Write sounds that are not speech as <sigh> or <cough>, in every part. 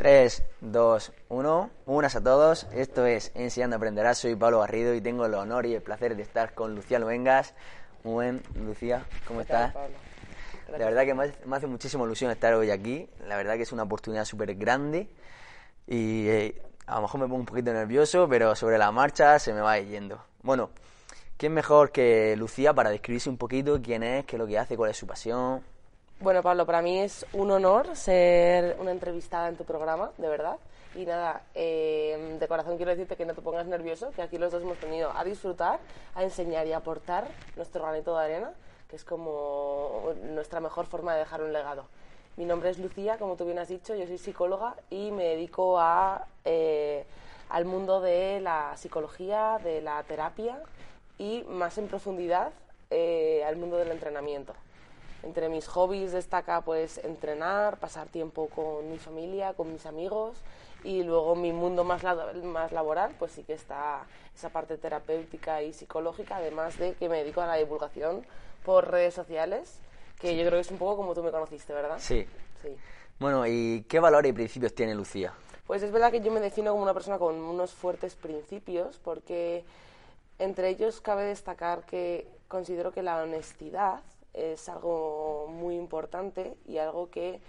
3, 2, 1. Buenas a todos. Esto es Enseñando Aprenderás. Soy Pablo Garrido y tengo el honor y el placer de estar con Lucía Luengas. Muy buen, Lucía, ¿cómo estás? La verdad que me hace, me hace muchísima ilusión estar hoy aquí. La verdad que es una oportunidad súper grande y eh, a lo mejor me pongo un poquito nervioso, pero sobre la marcha se me va yendo. Bueno, ¿quién mejor que Lucía para describirse un poquito quién es, qué es lo que hace, cuál es su pasión? Bueno, Pablo, para mí es un honor ser una entrevistada en tu programa, de verdad. Y nada, eh, de corazón quiero decirte que no te pongas nervioso, que aquí los dos hemos venido a disfrutar, a enseñar y a aportar nuestro granito de arena, que es como nuestra mejor forma de dejar un legado. Mi nombre es Lucía, como tú bien has dicho, yo soy psicóloga y me dedico a, eh, al mundo de la psicología, de la terapia y más en profundidad eh, al mundo del entrenamiento. Entre mis hobbies destaca pues entrenar, pasar tiempo con mi familia, con mis amigos y luego mi mundo más, más laboral pues sí que está esa parte terapéutica y psicológica, además de que me dedico a la divulgación por redes sociales, que yo creo que es un poco como tú me conociste, ¿verdad? Sí. sí. Bueno, ¿y qué valores y principios tiene Lucía? Pues es verdad que yo me defino como una persona con unos fuertes principios, porque entre ellos cabe destacar que considero que la honestidad es algo muy importante y algo que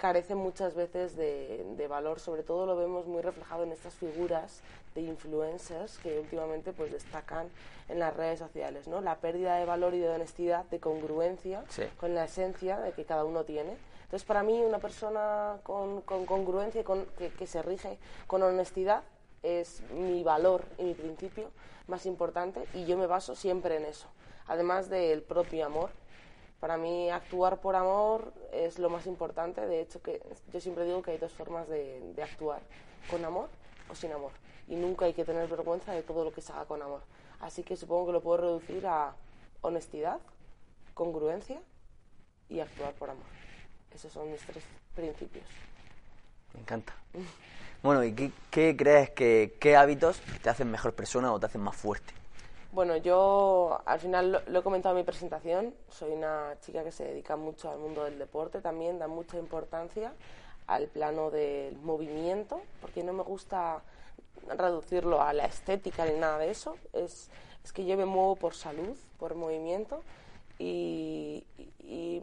carece muchas veces de, valor, sobre todo lo vemos muy reflejado en estas figuras de influencers que últimamente pues destacan en las redes sociales, ¿no? La pérdida de valor y de honestidad, de congruencia con la esencia de que cada uno tiene. Entonces, para mí, una persona con, congruencia y con, que, que se rige con honestidad es mi valor y mi principio más importante y yo me baso siempre en eso, además del propio amor para mí actuar por amor es lo más importante. De hecho, que yo siempre digo que hay dos formas de, actuar, con amor o sin amor. Y nunca hay que tener vergüenza de todo lo que se haga con amor. Así que supongo que lo puedo reducir a honestidad, congruencia y actuar por amor. Esos son mis tres principios. Me encanta. <laughs> Bueno, ¿y qué, qué crees que qué hábitos te hacen mejor persona o te hacen más fuerte? Bueno, yo al final lo, he comentado en mi presentación, soy una chica que se dedica mucho al mundo del deporte también, da mucha importancia al plano del movimiento, porque no me gusta reducirlo a la estética ni nada de eso, es, es que yo me muevo por salud, por movimiento y, y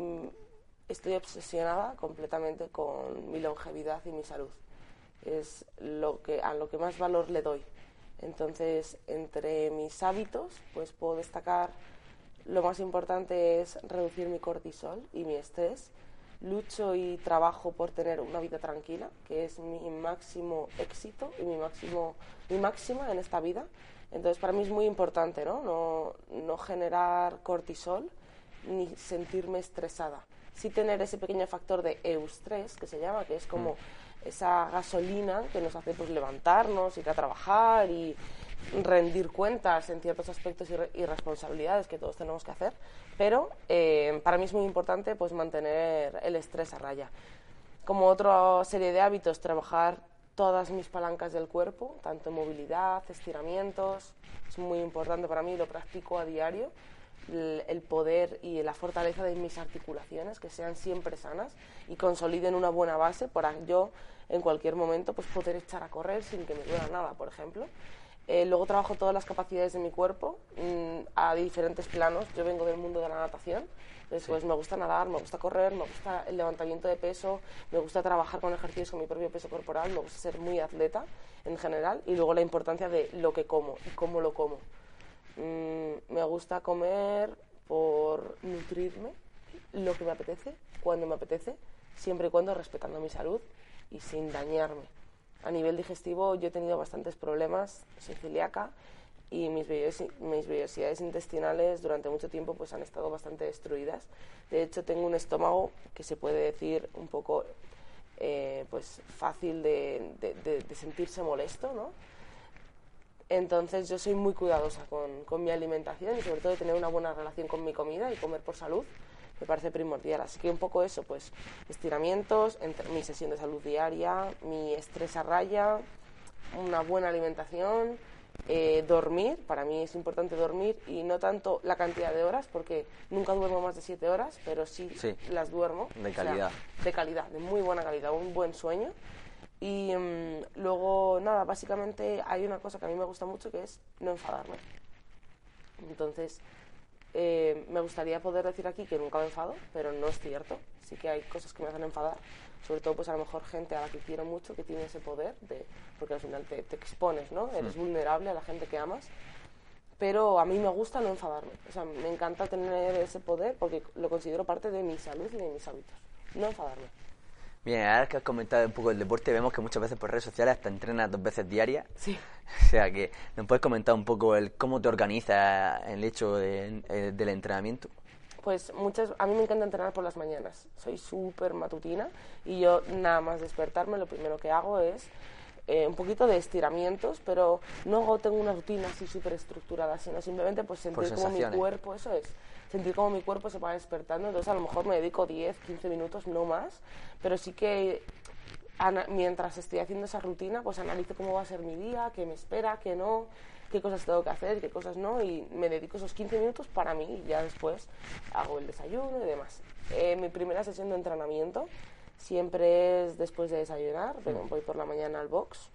estoy obsesionada completamente con mi longevidad y mi salud. Es lo que, a lo que más valor le doy entonces, entre mis hábitos, pues puedo destacar lo más importante es reducir mi cortisol y mi estrés. Lucho y trabajo por tener una vida tranquila, que es mi máximo éxito y mi máximo mi máxima en esta vida. Entonces, para mí es muy importante, ¿no? No, no generar cortisol ni sentirme estresada. Sí tener ese pequeño factor de eustrés, que se llama, que es como mm. esa gasolina que nos hace pues levantarnos, ir a trabajar y rendir cuentas en ciertos aspectos y, responsabilidades que todos tenemos que hacer, pero eh, para mí es muy importante pues mantener el estrés a raya. Como otra serie de hábitos, trabajar todas mis palancas del cuerpo, tanto movilidad, estiramientos, es muy importante para mí, lo practico a diario el poder y la fortaleza de mis articulaciones, que sean siempre sanas y consoliden una buena base para yo en cualquier momento pues poder echar a correr sin que me duela nada, por ejemplo. Eh, luego trabajo todas las capacidades de mi cuerpo mm, a diferentes planos. Yo vengo del mundo de la natación, después me gusta nadar, me gusta correr, me gusta el levantamiento de peso, me gusta trabajar con ejercicios con mi propio peso corporal, me gusta ser muy atleta en general y luego la importancia de lo que como y cómo lo como. Mm, me gusta comer por nutrirme lo que me apetece, cuando me apetece, siempre y cuando respetando mi salud y sin dañarme. A nivel digestivo yo he tenido bastantes problemas, soy celíaca y mis, vellosidades intestinales durante mucho tiempo pues han estado bastante destruidas. De hecho tengo un estómago que se puede decir un poco eh, pues fácil de, de sentirse molesto, ¿no? Entonces yo soy muy cuidadosa con, con, mi alimentación y sobre todo de tener una buena relación con mi comida y comer por salud me parece primordial. Así que un poco eso, pues estiramientos, mi sesión de salud diaria, mi estrés a raya, una buena alimentación, eh, dormir, para mí es importante dormir y no tanto la cantidad de horas, porque nunca duermo más de siete horas, pero sí, las duermo. De calidad. de calidad, de muy buena calidad, un buen sueño Y mm, luego, nada, básicamente hay una cosa que a mí me gusta mucho que es no enfadarme. Entonces, eh, me gustaría poder decir aquí que nunca me enfado, pero no es cierto. Sí que hay cosas que me hacen enfadar, sobre todo pues a lo mejor gente a la que quiero mucho que tiene ese poder, de, porque al final te, te expones, ¿no? Eres vulnerable a la gente que amas. Pero a mí me gusta no enfadarme. O sea, me encanta tener ese poder porque lo considero parte de mi salud y de mis hábitos. No enfadarme. Bien, ahora que has comentado un poco el deporte, vemos que muchas veces por redes sociales hasta entrenas dos veces diarias. Sí. <laughs> O sea que, ¿nos puedes comentar un poco el cómo te organizas el hecho de- eh, del entrenamiento? Pues muchas, a mí me encanta entrenar por las mañanas. Soy súper matutina y yo nada más despertarme lo primero que hago es eh, un poquito de estiramientos, pero no tengo una rutina así súper estructurada, sino simplemente pues sentir como mi cuerpo, eso es, sentir como mi cuerpo se va despertando. Entonces a lo mejor me dedico 10, 15 minutos, no más, pero sí que mientras estoy haciendo esa rutina, pues analizo cómo va a ser mi día, qué me espera, qué no, qué cosas tengo que hacer, qué cosas no, y me dedico esos 15 minutos para mí y ya después hago el desayuno y demás. Eh, mi primera sesión de entrenamiento siempre es después de desayunar, pero voy por la mañana al box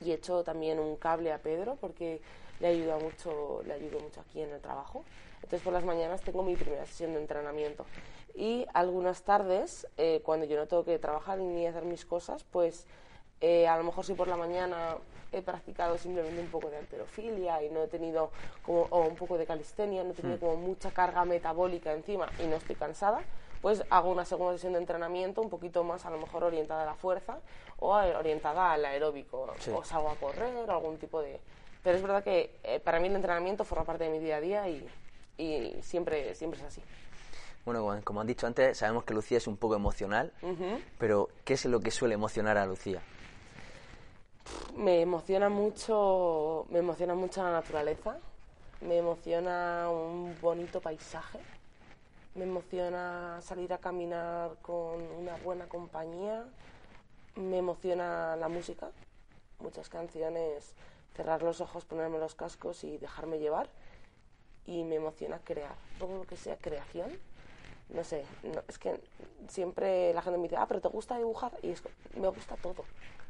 y echo también un cable a Pedro porque le ayuda mucho, le ayudo mucho aquí en el trabajo. Entonces por las mañanas tengo mi primera sesión de entrenamiento. Y algunas tardes eh, cuando yo no tengo que trabajar ni hacer mis cosas, pues eh, a lo mejor si por la mañana he practicado simplemente un poco de alterofilia y no he tenido como o un poco de calistenia, no he tenido como mucha carga metabólica encima y no estoy cansada, pues hago una segunda sesión de entrenamiento un poquito más a lo mejor orientada a la fuerza o a- orientada al aeróbico. Sí. o salgo a correr o algún tipo de pero es verdad que eh, para mí el entrenamiento forma parte de mi día a día y, y siempre siempre es así. Bueno, como- como has dicho antes, sabemos que Lucía es un poco emocional, pero ¿qué es lo que suele emocionar a Lucía? me emociona mucho me emociona mucho la naturaleza me emociona un bonito paisaje me emociona salir a caminar con una buena compañía me emociona la música muchas canciones cerrar los ojos ponerme los cascos y dejarme llevar y me emociona crear todo lo que sea creación no sé, no, es que siempre la gente me dice, ah, pero ¿te gusta dibujar? Y es, me gusta todo.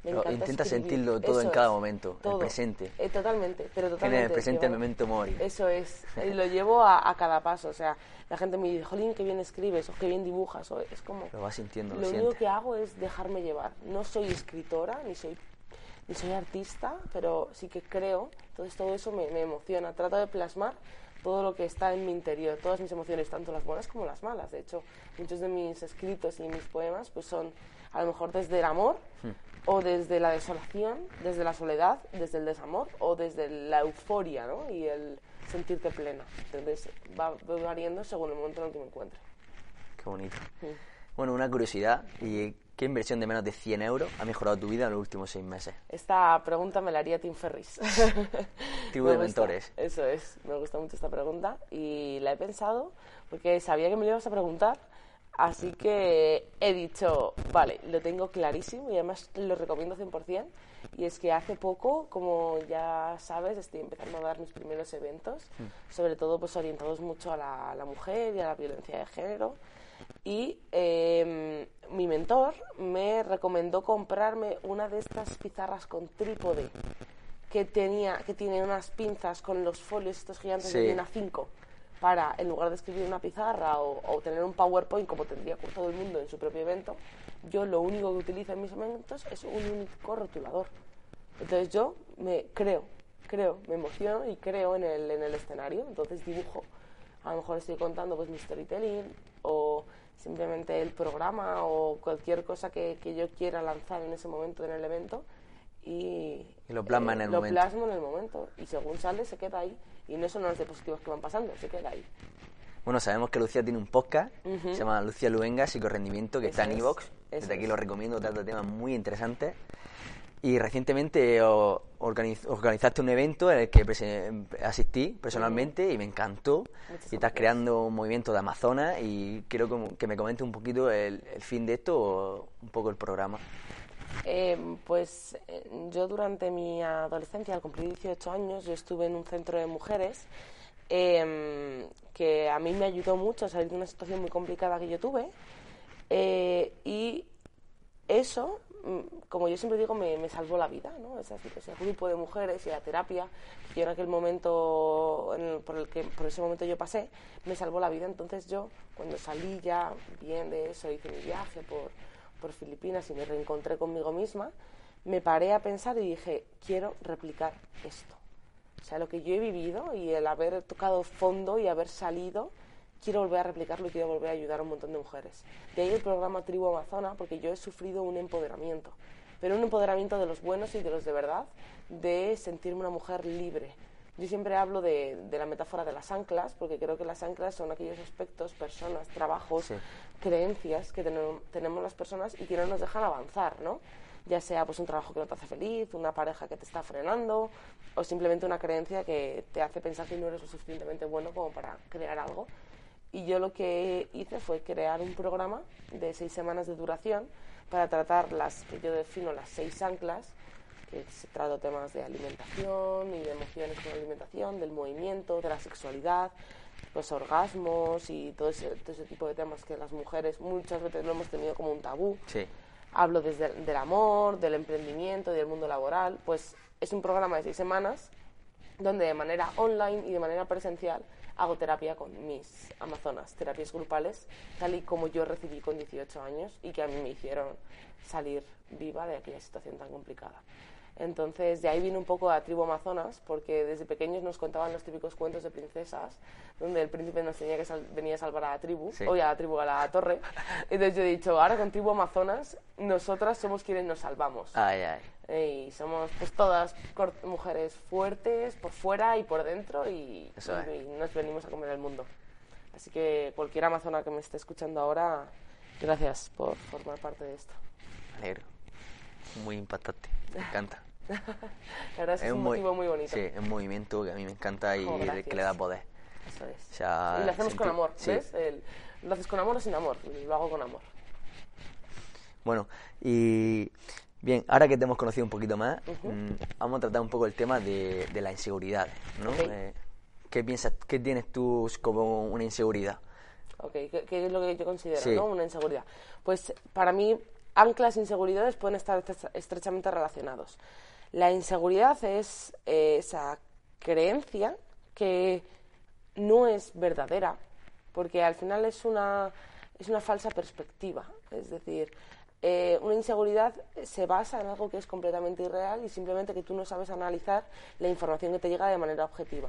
Me encanta intenta escribir. sentirlo todo en Eso cada es, momento, el todo. presente. Eh, totalmente, pero totalmente. el presente el memento mori. Eso es, <laughs> y lo llevo a, a cada paso. O sea, la gente me dice, jolín, qué bien escribes, o qué bien dibujas, o es como... Lo vas sintiendo, lo Lo único que hago es dejarme llevar. No soy escritora, ni soy, ni soy artista, pero sí que creo. Entonces todo eso me, me emociona. Trato de plasmar todo lo que está en mi interior, todas mis emociones, tanto las buenas como las malas. De hecho, muchos de mis escritos y mis poemas pues son a lo mejor desde el amor o desde la desolación, desde la soledad, desde el desamor o desde la euforia ¿no? y el sentirte pleno. Entonces va, va variando según el momento en el que me encuentre. Qué bonito. Bueno, una curiosidad. ¿Y qué inversión de menos de 100 euros ha mejorado tu vida en los últimos seis meses? Esta pregunta me la haría Tim Ferris. <laughs> Me de gusta, mentores. Eso es, me gusta mucho esta pregunta y la he pensado porque sabía que me lo ibas a preguntar, así <laughs> que he dicho, vale, lo tengo clarísimo y además lo recomiendo 100%. Y es que hace poco, como ya sabes, estoy empezando a dar mis primeros eventos, sobre todo pues orientados mucho a la, a la mujer y a la violencia de género. Y eh, mi mentor me recomendó comprarme una de estas pizarras con trípode que tenía que tiene unas pinzas con los folios estos gigantes Sí. de DIN A5 para en lugar de escribir una pizarra o, o tener un PowerPoint como tendría todo el mundo en su propio evento, yo lo único que utilizo en mis eventos es un único rotulador. Entonces yo me creo, creo, me emociono y creo en el, en el escenario, entonces dibujo. A lo mejor estoy contando pues mi storytelling o simplemente el programa o cualquier cosa que, que yo quiera lanzar en ese momento en el evento y, Y lo plasma en el lo momento. plasmo en el momento y según sale se queda ahí y no son los dispositivos que van pasando, se queda ahí. Bueno, sabemos que Lucía tiene un podcast, se llama Lucía Luenga, Psicorrendimiento, que está en es, iVoox. eso Desde aquí es. lo recomiendo, trata temas muy interesantes. Y recientemente organiz- organizaste un evento en el que asistí personalmente y me encantó. Muchas y estás creando un movimiento de Amazonas y quiero como que me comentes un poquito el, el fin de esto o un poco el programa. Eh, pues eh, yo durante mi adolescencia, al cumplir 18 años, yo estuve en un centro de mujeres em, que a mí me ayudó mucho a salir de una situación muy complicada que yo tuve. Eh, y eso como yo siempre digo, me, me salvó la vida, ¿no? Ese, ese, grupo de mujeres y la terapia que yo en aquel momento, por, el que, por ese momento yo pasé, me salvó la vida. Entonces yo, cuando salí ya bien de eso, hice mi viaje por, por Filipinas y me reencontré conmigo misma, me paré a pensar y dije, quiero replicar esto. O sea, lo que yo he vivido y el haber tocado fondo y haber salido, quiero volver a replicarlo y quiero volver a ayudar a un montón de mujeres. De ahí el programa Tribu Amazona, porque yo he sufrido un empoderamiento, pero un empoderamiento de los buenos y de los de verdad, de sentirme una mujer libre. Yo siempre hablo de, la metáfora de las anclas, porque creo que las anclas son aquellos aspectos, personas, trabajos, creencias que tenemos las personas y que no nos dejan avanzar, ¿no? ya sea pues un trabajo que no te hace feliz, una pareja que te está frenando o simplemente una creencia que te hace pensar que no eres lo suficientemente bueno como para crear algo. Y yo lo que hice fue crear un programa de seis semanas de duración para tratar las que yo defino las seis anclas, que se trata temas de alimentación y de emociones con alimentación, del movimiento, de la sexualidad, los orgasmos y todo ese, todo ese tipo de temas que las mujeres muchas veces lo hemos tenido como un tabú. Sí hablo desde del amor, del emprendimiento, del mundo laboral, pues es un programa de seis semanas donde de manera online y de manera presencial hago terapia con mis amazonas, terapias grupales, tal y como yo recibí con 18 años y que a mí me hicieron salir viva de aquella situación tan complicada. Entonces, de ahí viene un poco la tribu Amazonas, porque desde pequeños nos contaban los típicos cuentos de princesas, donde el príncipe nos tenía que venir a salvar a la tribu, o a la tribu, a la torre. Entonces yo he dicho, ahora con tribu Amazonas, nosotras somos quienes nos salvamos. Ay, ay. Y somos pues todas mujeres fuertes por fuera y por dentro y, nos venimos a comer el mundo. Así que cualquier amazona que me esté escuchando ahora, gracias por formar parte de esto. Alegro. Muy impactante. Me encanta. <laughs> La verdad es, que es un motivo muy bonito. Sí, es un movimiento que a mí me encanta y que le da poder. Eso es. y lo hacemos con amor, ¿ves? lo haces con amor o sin amor, lo hago con amor. Bueno, y bien, ahora que te hemos conocido un poquito más, mm, vamos a tratar un poco el tema de, de la inseguridad, ¿no? Eh, ¿Qué piensas, qué tienes tú como una inseguridad? Ok, ¿qué, es lo que yo considero, Una inseguridad. Pues para mí anclas e inseguridades pueden estar estrechamente relacionados. La inseguridad es eh, esa creencia que no es verdadera, porque al final es una, es una falsa perspectiva. Es decir, eh, una inseguridad se basa en algo que es completamente irreal y simplemente que tú no sabes analizar la información que te llega de manera objetiva.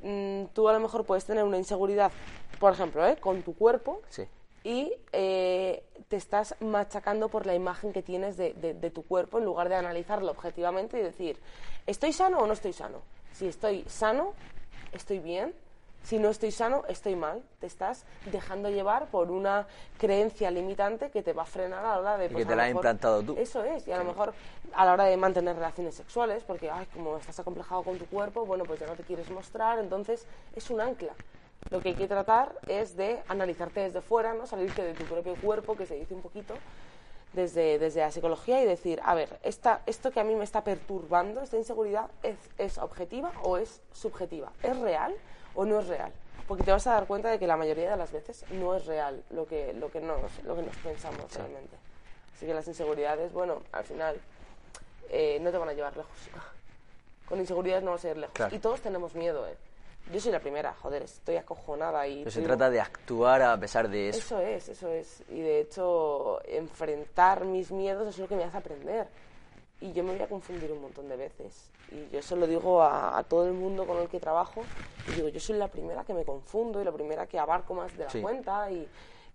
Mm, tú a lo mejor puedes tener una inseguridad, por ejemplo, ¿eh? con tu cuerpo. Sí y eh, te estás machacando por la imagen que tienes de, tu cuerpo en lugar de analizarlo objetivamente y decir, ¿estoy sano o no estoy sano? Si estoy sano, estoy bien. Si no estoy sano, estoy mal. Te estás dejando llevar por una creencia limitante que te va a frenar a la hora de... que te la has implantado tú. Eso es. Y a lo mejor a la hora de mantener relaciones sexuales, porque, ay, como estás acomplejado con tu cuerpo, bueno, pues ya no te quieres mostrar. Entonces, es un ancla lo que hay que tratar es de analizarte desde fuera, ¿no? salirte de tu propio cuerpo, que se dice un poquito, desde, desde la psicología y decir, a ver, esta, esto que a mí me está perturbando, esta inseguridad, ¿es, ¿es objetiva o es subjetiva? ¿Es real o no es real? Porque te vas a dar cuenta de que la mayoría de las veces no es real lo que, lo que, nos, lo que nos pensamos realmente. Así que las inseguridades, bueno, al final eh, no te van a llevar lejos. <laughs> Con inseguridades no vas a ir lejos. Y todos tenemos miedo, ¿eh? Yo soy la primera, joder, estoy acojonada y... Pero se trata de actuar a pesar de eso. Eso es, eso es. Y de hecho, enfrentar mis miedos es lo que me hace aprender. Y yo me voy a confundir un montón de veces. Y yo eso lo digo a, todo el mundo con el que trabajo. Y digo, yo soy la primera que me confundo y la primera que abarco más de la cuenta y,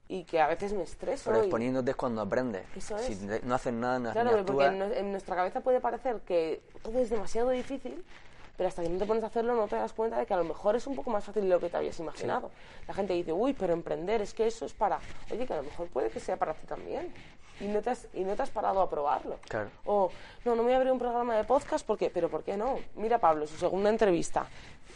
y que a veces me estreso. Pero exponiéndote es cuando aprendes. Eso es. Si no haces nada, no Claro, porque en nuestra cabeza puede parecer que todo es demasiado difícil pero hasta que no te pones a hacerlo no te das cuenta de que a lo mejor es un poco más fácil de lo que te habías imaginado. La gente dice, uy, pero emprender, es que eso es para... Oye, que a lo mejor puede que sea para ti también. Y no te has, y no te has parado a probarlo. Claro. O, no, no me voy a abrir un programa de podcast porque... Pero ¿por qué no? Mira, Pablo, su segunda entrevista.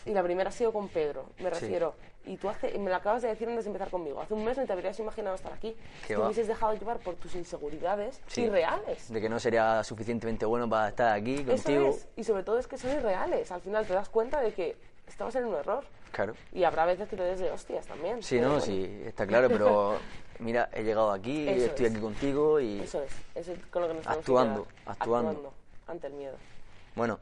Y la primera ha sido con Pedro, me refiero y tú hace, me lo acabas de decir antes de empezar conmigo, hace un mes no te habrías imaginado estar aquí. Te hubieses dejado llevar por tus inseguridades irreales. De que no sería suficientemente bueno para estar aquí contigo. Eso es. Y sobre todo es que son irreales. Al final te das cuenta de que estabas en un error. Claro. Y habrá veces que te des de hostias también. Sí, no, sí, está claro, pero <laughs> mira, he llegado aquí, Eso estoy es. aquí contigo y... Eso es, eso es con lo que nos tenemos que Actuando, actuando. ante el miedo. Bueno,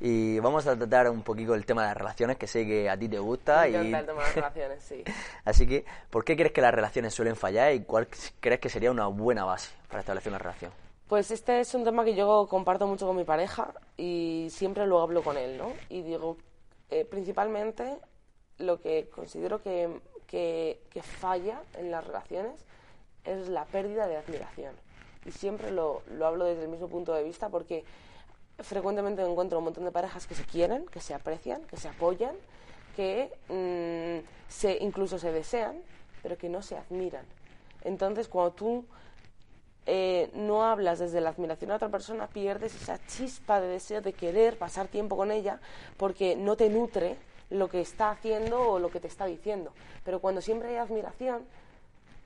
y vamos a tratar un poquito el tema de las relaciones, que sé que a ti te gusta. Me y... encanta el tema de las relaciones, sí. <laughs> Así que, ¿por qué crees que las relaciones suelen fallar y cuál crees que sería una buena base para establecer una relación? Pues este es un tema que yo comparto mucho con mi pareja y siempre lo hablo con él, ¿no? Y digo, eh, principalmente lo que considero que, que, falla en las relaciones es la pérdida de admiración. Y siempre lo, lo hablo desde el mismo punto de vista porque frecuentemente encuentro un montón de parejas que se quieren, que se aprecian, que se apoyan, que mm, se, incluso se desean, pero que no se admiran. Entonces, cuando tú eh, no hablas desde la admiración a otra persona, pierdes esa chispa de deseo de querer pasar tiempo con ella porque no te nutre lo que está haciendo o lo que te está diciendo. Pero cuando siempre hay admiración,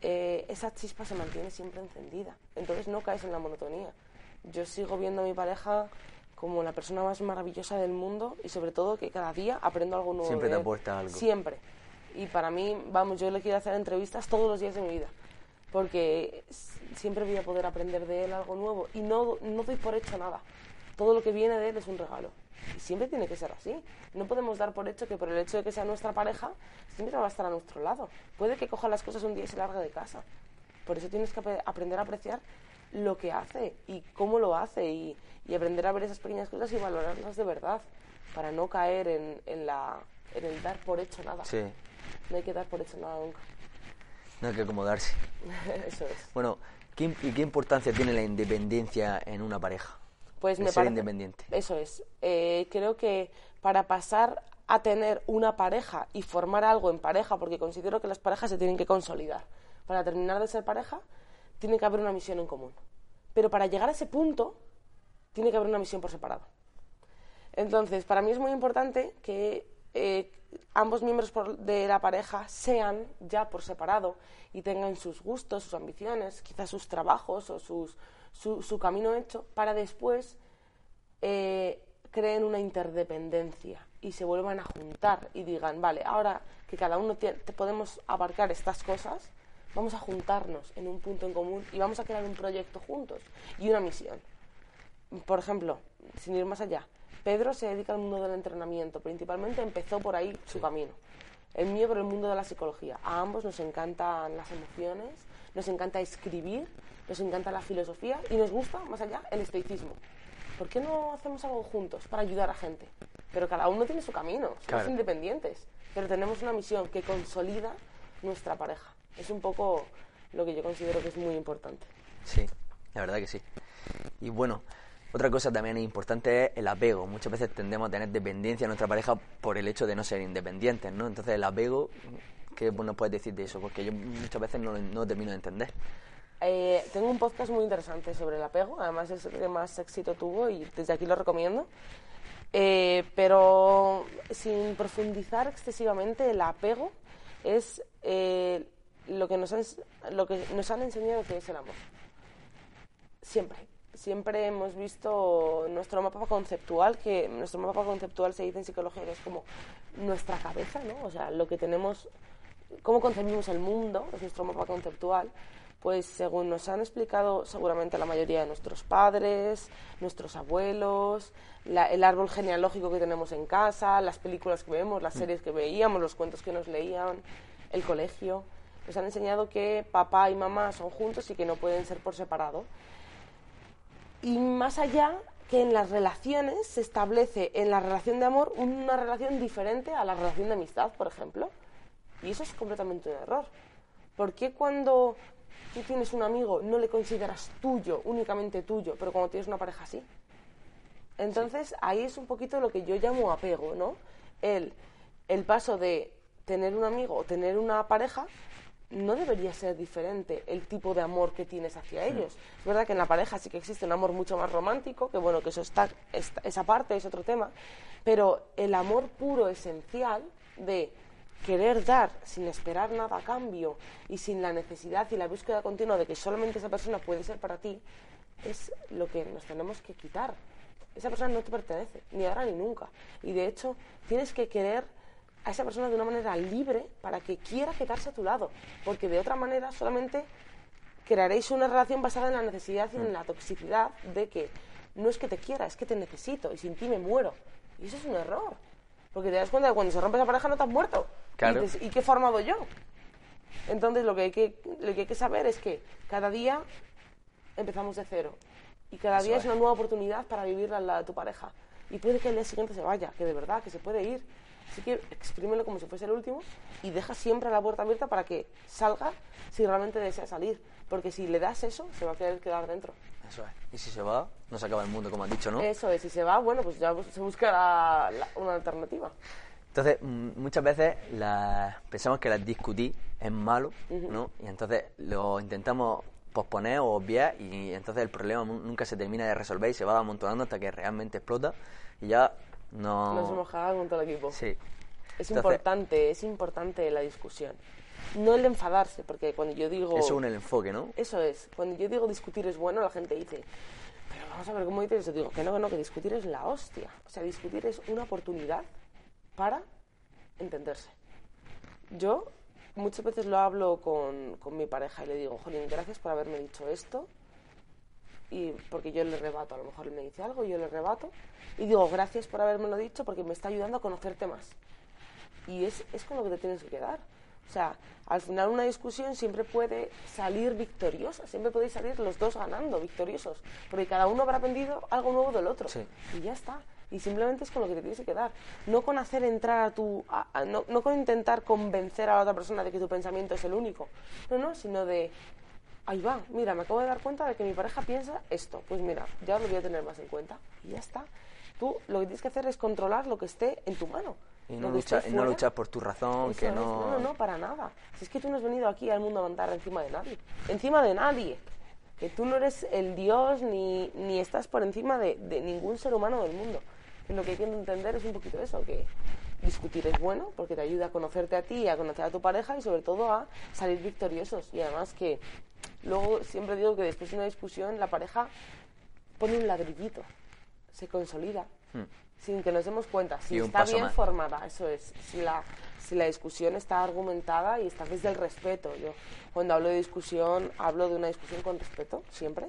eh, esa chispa se mantiene siempre encendida. Entonces no caes en la monotonía. Yo sigo viendo a mi pareja como la persona más maravillosa del mundo y sobre todo que cada día aprendo algo nuevo. Siempre de te aporta algo. Siempre. Y para mí, vamos, yo le quiero hacer entrevistas todos los días de mi vida. Porque siempre voy a poder aprender de él algo nuevo. Y no, no doy por hecho nada. Todo lo que viene de él es un regalo. Y siempre tiene que ser así. No podemos dar por hecho que por el hecho de que sea nuestra pareja, siempre va a estar a nuestro lado. Puede que coja las cosas un día y se largue de casa. Por eso tienes que apre- aprender a apreciar lo que hace y cómo lo hace y, y aprender a ver esas pequeñas cosas y valorarlas de verdad para no caer en, en la, en el dar por hecho nada. Sí, No hay que dar por hecho nada nunca. no hay que acomodarse. <laughs> Eso es. Bueno, ¿qué, im- ¿y qué importancia tiene la independencia en una pareja? Pues me ser parece- independiente. Eso es. Eh, creo que para pasar a tener una pareja y formar algo en pareja, porque considero que las parejas se tienen que consolidar. Para terminar de ser pareja, tiene que haber una misión en común. Pero para llegar a ese punto, tiene que haber una misión por separado. Entonces, para mí es muy importante que eh, ambos miembros por- de la pareja sean ya por separado y tengan sus gustos, sus ambiciones, quizás sus trabajos o sus, su, su camino hecho, para después eh, creen una interdependencia y se vuelvan a juntar y digan, vale, ahora que cada uno tie- te podemos abarcar estas cosas, vamos a juntarnos en un punto en común y vamos a crear un proyecto juntos y una misión. Por ejemplo, sin ir más allá, Pedro se dedica al mundo del entrenamiento, principalmente empezó por ahí su camino. El mío por el mundo de la psicología. A ambos nos encantan las emociones, nos encanta escribir, nos encanta la filosofía y nos gusta, más allá, el estoicismo. ¿Por qué no hacemos algo juntos para ayudar a gente? Pero cada uno tiene su camino, somos Claro. independientes, pero tenemos una misión que consolida nuestra pareja. Es un poco lo que yo considero que es muy importante. Sí, la verdad que sí. Y bueno, otra cosa también importante es el apego. Muchas veces tendemos a tener dependencia en nuestra pareja por el hecho de no ser independientes, ¿no? Entonces el apego, ¿qué nos puedes decir de eso? Porque yo muchas veces no, no termino de entender. Eh, tengo un podcast muy interesante sobre el apego, además es el que más éxito tuvo y desde aquí lo recomiendo. Eh, pero sin profundizar excesivamente, el apego es eh, lo, que nos han, lo que nos han enseñado que es el amor. Siempre. Siempre hemos visto nuestro mapa conceptual, que nuestro mapa conceptual se dice en psicología que es como nuestra cabeza, ¿no? O sea, lo que tenemos, cómo concebimos el mundo, es nuestro mapa conceptual. Pues según nos han explicado seguramente la mayoría de nuestros padres, nuestros abuelos, la- el árbol genealógico que tenemos en casa, las películas que vemos, las series que veíamos, los cuentos que nos leían, el colegio, nos han enseñado que papá y mamá son juntos y que no pueden ser por separado. Y más allá, que en las relaciones se establece en la relación de amor una relación diferente a la relación de amistad, por ejemplo. Y eso es completamente un error. ¿Por qué cuando tú tienes un amigo no le consideras tuyo, únicamente tuyo, pero cuando tienes una pareja sí? Entonces ahí es un poquito lo que yo llamo apego, ¿no? El, el paso de tener un amigo o tener una pareja no debería ser diferente el tipo de amor que tienes hacia ellos. Es verdad que en la pareja sí que existe un amor mucho más romántico, que bueno, que eso está, esta- esa parte es otro tema, pero el amor puro, esencial, de querer dar sin esperar nada a cambio y sin la necesidad y la búsqueda continua de que solamente esa persona puede ser para ti, es lo que nos tenemos que quitar. Esa persona no te pertenece, ni ahora ni nunca. Y de hecho, tienes que querer a esa persona de una manera libre para que quiera quedarse a tu lado, porque de otra manera solamente crearéis una relación basada en la necesidad y en la toxicidad de que no es que te quiera, es que te necesito y sin ti me muero. Y eso es un error, porque te das cuenta de que cuando se rompe esa pareja no te has muerto. Claro. Y, dices, ¿y qué he formado yo? Entonces lo que, hay que, lo que hay que saber es que cada día empezamos de cero y cada Eso día es es. una nueva oportunidad para vivirla al lado de tu pareja. Y puede que el día siguiente se vaya, que de verdad, que se puede ir. Así que exprímelo como si fuese el último y deja siempre la puerta abierta para que salga si realmente desea salir. Porque si le das eso, se va a querer quedar dentro. Eso es. Y si se va, no se acaba el mundo, como has dicho, ¿no? Eso es, si se va, bueno, pues ya se buscará una alternativa. Entonces, mm, muchas veces la- pensamos que las discutir es malo, ¿no? Y entonces lo intentamos posponer o obviar y entonces el problema nu- nunca se termina de resolver y se va amontonando hasta que realmente explota y ya no... Nos hemos cagado con todo el equipo. Sí. Es Entonces- importante, es importante la discusión. No el enfadarse, porque cuando yo digo... Eso es el enfoque, ¿no? Eso es. Cuando yo digo discutir es bueno, la gente dice, pero vamos a ver cómo dices eso. Digo, que no, que no, que discutir es la hostia. O sea, discutir es una oportunidad para entenderse. Yo muchas veces lo hablo con, con mi pareja y le digo, Jolín, gracias por haberme dicho esto. Y porque yo le rebato, a lo mejor él me dice algo y yo le rebato. Y digo, gracias por haberme dicho porque me está ayudando a conocerte más. Y es, es con lo que te tienes que quedar. O sea, al final una discusión siempre puede salir victoriosa, siempre podéis salir los dos ganando, victoriosos, porque cada uno habrá aprendido algo nuevo del otro. Sí. Y ya está. Y simplemente es con lo que te tienes que quedar. No con hacer entrar a tu... a- a- no, no con intentar convencer a la otra persona de que tu pensamiento es el único. No, no, sino de... Ahí va, mira, me acabo de dar cuenta de que mi pareja piensa esto. Pues mira, ya lo voy a tener más en cuenta. Y ya está. Tú lo que tienes que hacer es controlar lo que esté en tu mano. Y no, luchar, y no luchar por tu razón, Eso que no... No, no, no, para nada. Si es que tú no has venido aquí al mundo a mandar encima de nadie. Encima de nadie. Que tú no eres el Dios ni, ni estás por encima de, de ningún ser humano del mundo. Lo que hay que entender es un poquito eso, que discutir es bueno porque te ayuda a conocerte a ti, a conocer a tu pareja y sobre todo a salir victoriosos. Y además que luego siempre digo que después de una discusión la pareja pone un ladrillito, se consolida, sin que nos demos cuenta. Si Hmm. Y está bien más. formada, eso es. Si la, si la discusión está argumentada y está desde el respeto. Yo cuando hablo de discusión, hablo de una discusión con respeto, siempre.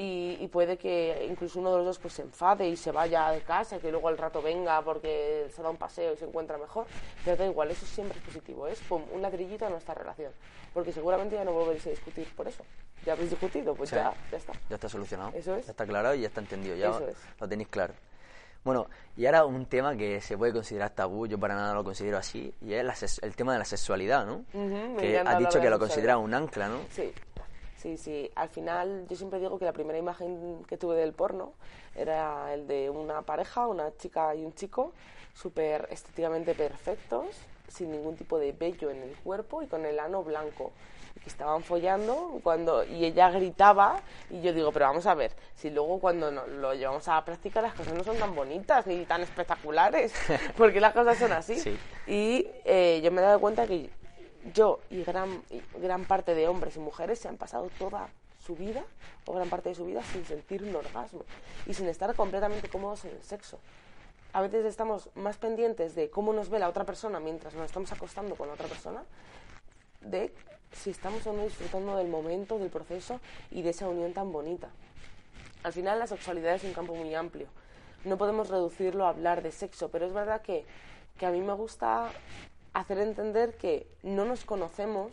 Y, y puede que incluso uno de los dos pues se enfade y se vaya de casa, que luego al rato venga porque se da un paseo y se encuentra mejor. Pero da igual, eso siempre es positivo, es pum, un ladrillito a nuestra relación. Porque seguramente ya no volveréis a discutir por eso. Ya habéis discutido, pues Sí. ya, ya está. Ya está solucionado. Eso es. Ya está aclarado y ya está entendido. Ya Eso es. lo tenéis claro. Bueno, y ahora un tema que se puede considerar tabú, yo para nada lo considero así, y es la el tema de la sexualidad, ¿no? Ujú, me que has dicho que lo consideras un ancla, ¿no? Sí, sí, sí. Al final yo siempre digo que la primera imagen que tuve del porno era el de una pareja, una chica y un chico, súper estéticamente perfectos, sin ningún tipo de vello en el cuerpo y con el ano blanco. Que estaban follando cuando y ella gritaba y yo digo, pero vamos a ver, si luego cuando no- lo llevamos a la práctica las cosas no son tan bonitas ni tan espectaculares, <laughs> porque las cosas son así. Sí. Y eh, yo me he dado cuenta que yo y gran, y gran parte de hombres y mujeres se han pasado toda su vida, o gran parte de su vida, sin sentir un orgasmo y sin estar completamente cómodos en el sexo. A veces estamos más pendientes de cómo nos ve la otra persona mientras nos estamos acostando con la otra persona, de si estamos o no disfrutando del momento, del proceso y de esa unión tan bonita. Al final la sexualidad es un campo muy amplio. No podemos reducirlo a hablar de sexo, pero es verdad que, que a mí me gusta hacer entender que no nos conocemos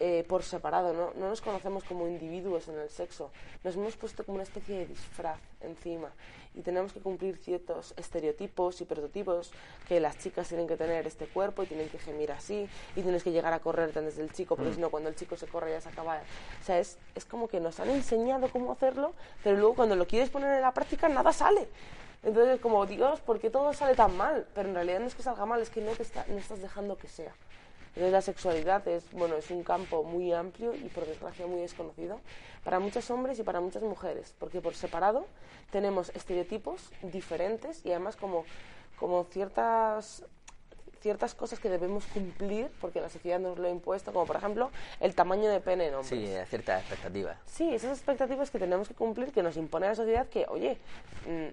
eh, por separado, ¿no? no nos conocemos como individuos en el sexo, nos hemos puesto como una especie de disfraz encima y tenemos que cumplir ciertos estereotipos y prototipos que las chicas tienen que tener este cuerpo y tienen que gemir así y tienes que llegar a correr desde el chico, porque si no cuando el chico se corre ya se acaba. O sea, es, es como que nos han enseñado cómo hacerlo, pero luego cuando lo quieres poner en la práctica nada sale. Entonces, como Dios, ¿por qué todo sale tan mal? Pero en realidad no es que salga mal, es que no, te está- no estás dejando que sea. Entonces la sexualidad es, bueno, es un campo muy amplio y por desgracia muy desconocido para muchos hombres y para muchas mujeres, porque por separado tenemos estereotipos diferentes y además como, como ciertas ciertas cosas que debemos cumplir porque la sociedad nos lo ha impuesto, como por ejemplo el tamaño de pene en hombres. Sí, eh, ciertas expectativas. Sí, esas expectativas que tenemos que cumplir, que nos impone la sociedad, que, oye,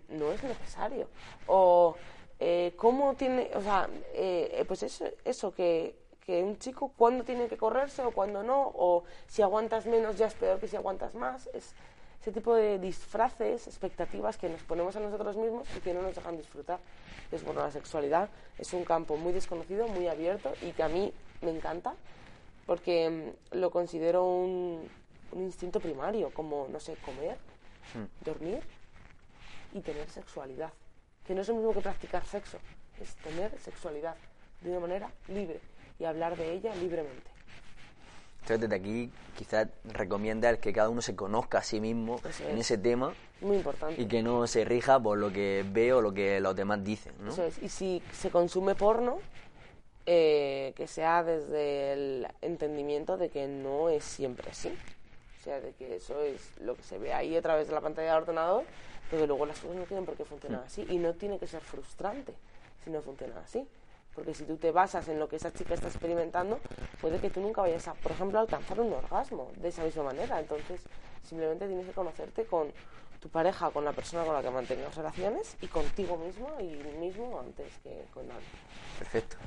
no es necesario. O Eh, ¿Cómo tiene, o sea, eh, pues eso, eso que, que un chico cuándo tiene que correrse o cuándo no, o si aguantas menos ya es peor que si aguantas más. Es ese tipo de disfraces, expectativas que nos ponemos a nosotros mismos y que no nos dejan disfrutar. Es bueno, la sexualidad es un campo muy desconocido, muy abierto y que a mí me encanta porque mm, lo considero un, un instinto primario, como, no sé, comer, Hmm. dormir y tener sexualidad. Que no es lo mismo que practicar sexo, es tener sexualidad de una manera libre y hablar de ella libremente. Entonces desde aquí quizás recomiendas que cada uno se conozca a sí mismo Eso en es. ese tema Muy importante. y que no se rija por lo que ve o lo que los demás dicen, ¿no? Eso es. Y si se consume porno, eh, que sea desde el entendimiento de que no es siempre así. O sea, de que eso es lo que se ve ahí a través de la pantalla del ordenador, pero luego las cosas no tienen por qué funcionar así. Y no tiene que ser frustrante si no funciona así. Porque si tú te basas en lo que esa chica está experimentando, puede que tú nunca vayas a, por ejemplo, a alcanzar un orgasmo de esa misma manera. Entonces, simplemente tienes que conocerte con tu pareja, con la persona con la que mantengas relaciones y contigo mismo y mismo antes que con nadie. Perfecto.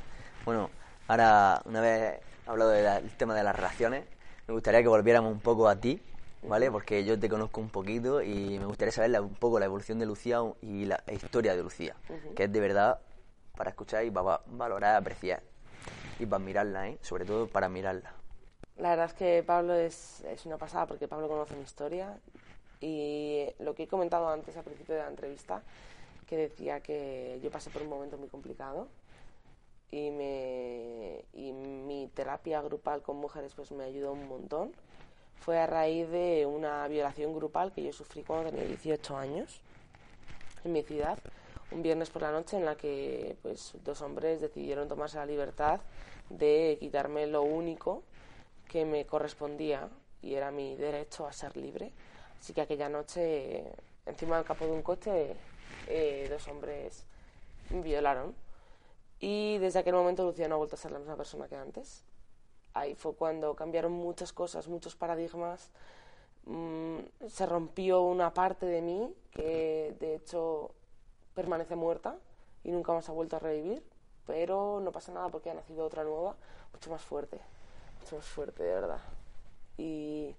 Bueno, ahora, una vez hablado del tema de las relaciones, me gustaría que volviéramos un poco a ti, ¿vale? Porque yo te conozco un poquito y me gustaría saber la- un poco la evolución de Lucía y la historia de Lucía, que es de verdad para escuchar y para valorar, apreciar y para admirarla, ¿eh? Sobre todo para admirarla. La verdad es que Pablo es, es una pasada porque Pablo conoce mi historia y lo que he comentado antes al principio de la entrevista, que decía que yo pasé por un momento muy complicado y, me, y mi terapia grupal con mujeres pues me ayudó un montón. Fue a raíz de una violación grupal que yo sufrí cuando tenía 18 años en mi ciudad, un viernes por la noche en la que pues dos hombres decidieron tomarse la libertad de quitarme lo único que me correspondía y era mi derecho a ser libre. Así que aquella noche, encima del capó de un coche, eh, dos hombres me violaron. Y desde aquel momento Lucía no ha vuelto a ser la misma persona que antes. Ahí fue cuando cambiaron muchas cosas, muchos paradigmas. Mm, se rompió una parte de mí que de hecho permanece muerta y nunca más ha vuelto a revivir. Pero no pasa nada porque ha nacido otra nueva, mucho más fuerte, mucho más fuerte, de verdad. Y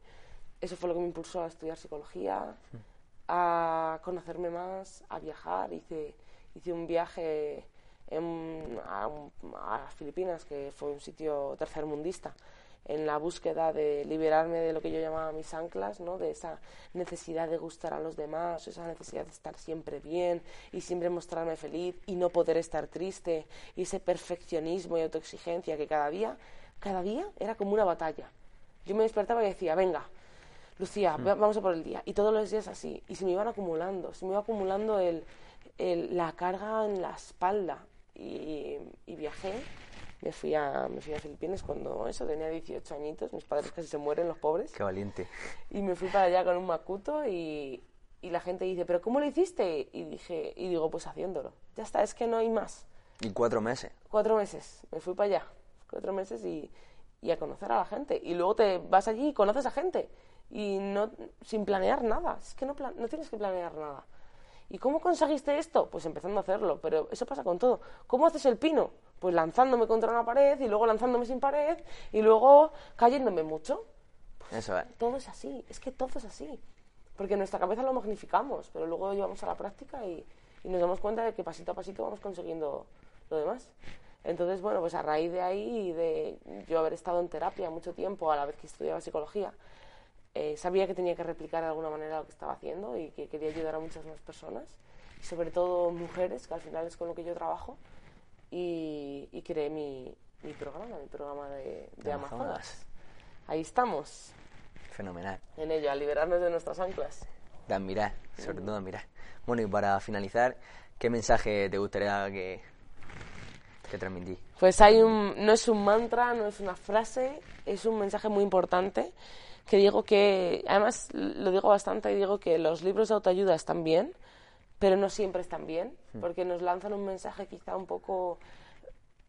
eso fue lo que me impulsó a estudiar psicología, a conocerme más, a viajar. Hice, hice un viaje a, a Filipinas, que fue un sitio tercermundista, en la búsqueda de liberarme de lo que yo llamaba mis anclas, ¿no? de esa necesidad de gustar a los demás, esa necesidad de estar siempre bien y siempre mostrarme feliz y no poder estar triste, y ese perfeccionismo y autoexigencia que cada día, cada día era como una batalla. Yo me despertaba y decía, venga, Lucía, va- vamos a por el día. Y todos los días así. Y se me iban acumulando, se me iba acumulando el, el- la carga en la espalda. Y, y viajé, me fui, a, me fui a Filipinas cuando eso, tenía 18 añitos, mis padres casi se mueren, los pobres. Qué valiente. Y me fui para allá con un macuto y, y la gente dice, ¿pero cómo lo hiciste? Y dije, y digo, pues haciéndolo. Ya está, es que no hay más. Y cuatro meses. Cuatro meses, me fui para allá. Cuatro meses y, y a conocer a la gente. Y luego te vas allí y conoces a gente. Y no, sin planear nada. Es que no, pla- no tienes que planear nada. ¿Y cómo conseguiste esto? Pues empezando a hacerlo, pero eso pasa con todo. ¿Cómo haces el pino? Pues lanzándome contra una pared y luego lanzándome sin pared y luego cayéndome mucho. Eso es. Todo es así, es que todo es así. Porque en nuestra cabeza lo magnificamos, pero luego lo llevamos a la práctica y, y nos damos cuenta de que pasito a pasito vamos consiguiendo lo demás. Entonces, bueno, pues a raíz de ahí, y de yo haber estado en terapia mucho tiempo a la vez que estudiaba psicología, eh, sabía que tenía que replicar de alguna manera lo que estaba haciendo y que quería ayudar a muchas más personas, sobre todo mujeres, que al final es con lo que yo trabajo, y, y creé mi, mi programa, mi programa de, de De Amazonas. Amazonas. Ahí estamos, Fenomenal. en ello, a liberarnos de nuestras anclas. De admirar, sobre todo admirar. Bueno, y para finalizar, ¿qué mensaje te gustaría que, que transmití? Pues hay un, no es un mantra, no es una frase, es un mensaje muy importante que digo que, además lo digo bastante y digo que los libros de autoayuda están bien, pero no siempre están bien, porque nos lanzan un mensaje quizá un poco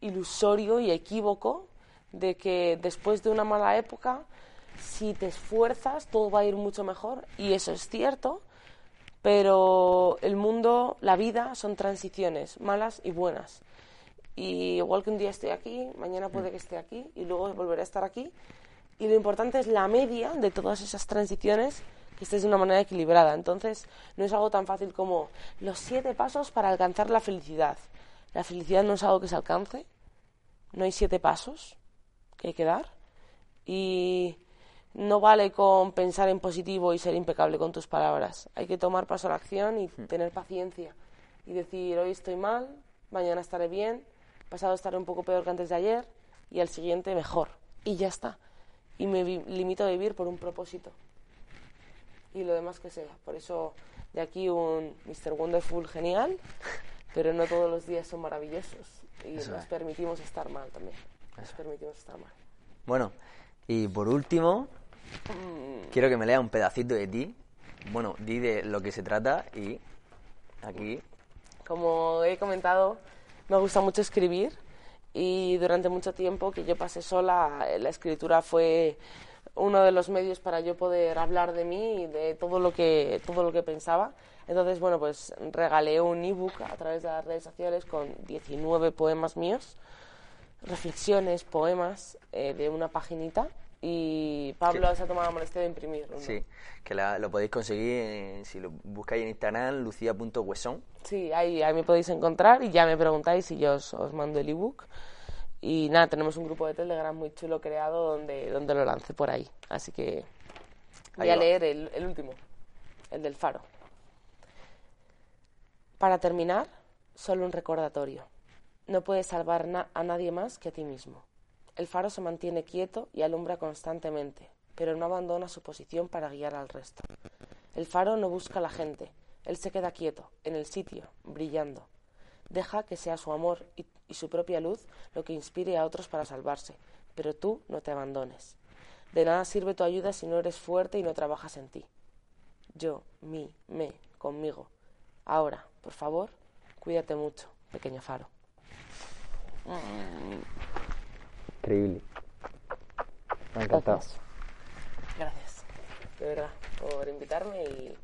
ilusorio y equívoco de que después de una mala época, si te esfuerzas, todo va a ir mucho mejor, y eso es cierto, Pero el mundo, la vida, son transiciones, malas y buenas. Y igual que un día estoy aquí, mañana puede que esté aquí y luego volveré a estar aquí. Y lo importante es la media de todas esas transiciones que estés de una manera equilibrada. Entonces, no es algo tan fácil como los siete pasos para alcanzar la felicidad. La felicidad no es algo que se alcance, no hay siete pasos que hay que dar. Y no vale con pensar en positivo y ser impecable con tus palabras. Hay que tomar paso a la acción y hmm. tener paciencia. Y decir, hoy estoy mal, mañana estaré bien, pasado estaré un poco peor que antes de ayer y al siguiente mejor. Y ya está. Y me limito a vivir por un propósito y lo demás que sea. Por eso de aquí un Mr. Wonderful genial, pero no todos los días son maravillosos y nos permitimos estar mal también. Nos permitimos estar mal. Bueno, y por último, mm. quiero que me lea un pedacito de ti. Bueno, di de lo que se trata y aquí. Como he comentado, me gusta mucho escribir y durante mucho tiempo que yo pasé sola, la escritura fue uno de los medios para yo poder hablar de mí y de todo lo que, todo lo que pensaba. Entonces, bueno, pues regalé un ebook a través de las redes sociales con 19 poemas míos, reflexiones, poemas eh, de una paginita. Y Pablo se ha tomado la molestia de imprimir. Sí, que lo podéis conseguir si lo buscáis en Instagram, lucia.huesón. Sí, ahí, ahí me podéis encontrar y ya me preguntáis y yo os, os mando el ebook. Y nada, tenemos un grupo de Telegram muy chulo creado donde, donde lo lancé por ahí. Así que voy a leer el, el último, el del faro. Para terminar, solo un recordatorio. No puedes salvar a nadie más que a ti mismo. El faro se mantiene quieto y alumbra constantemente, pero no abandona su posición para guiar al resto. El faro no busca a la gente, él se queda quieto, en el sitio, brillando. Deja que sea su amor y, su propia luz lo que inspire a otros para salvarse, pero tú no te abandones. De nada sirve tu ayuda si no eres fuerte y no trabajas en ti. Yo, mí, me, conmigo. Ahora, por favor, cuídate mucho, pequeño faro. Increíble. Me ha encantado. Gracias. Gracias, de verdad, por invitarme y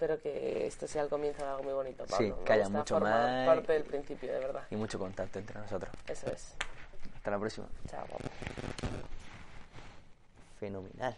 espero que esto sea el comienzo de algo muy bonito, Pablo. Sí, que haya mucho más. parte del principio, de verdad. Y mucho contacto entre nosotros. Eso es. Hasta la próxima. Chao, Fenomenal.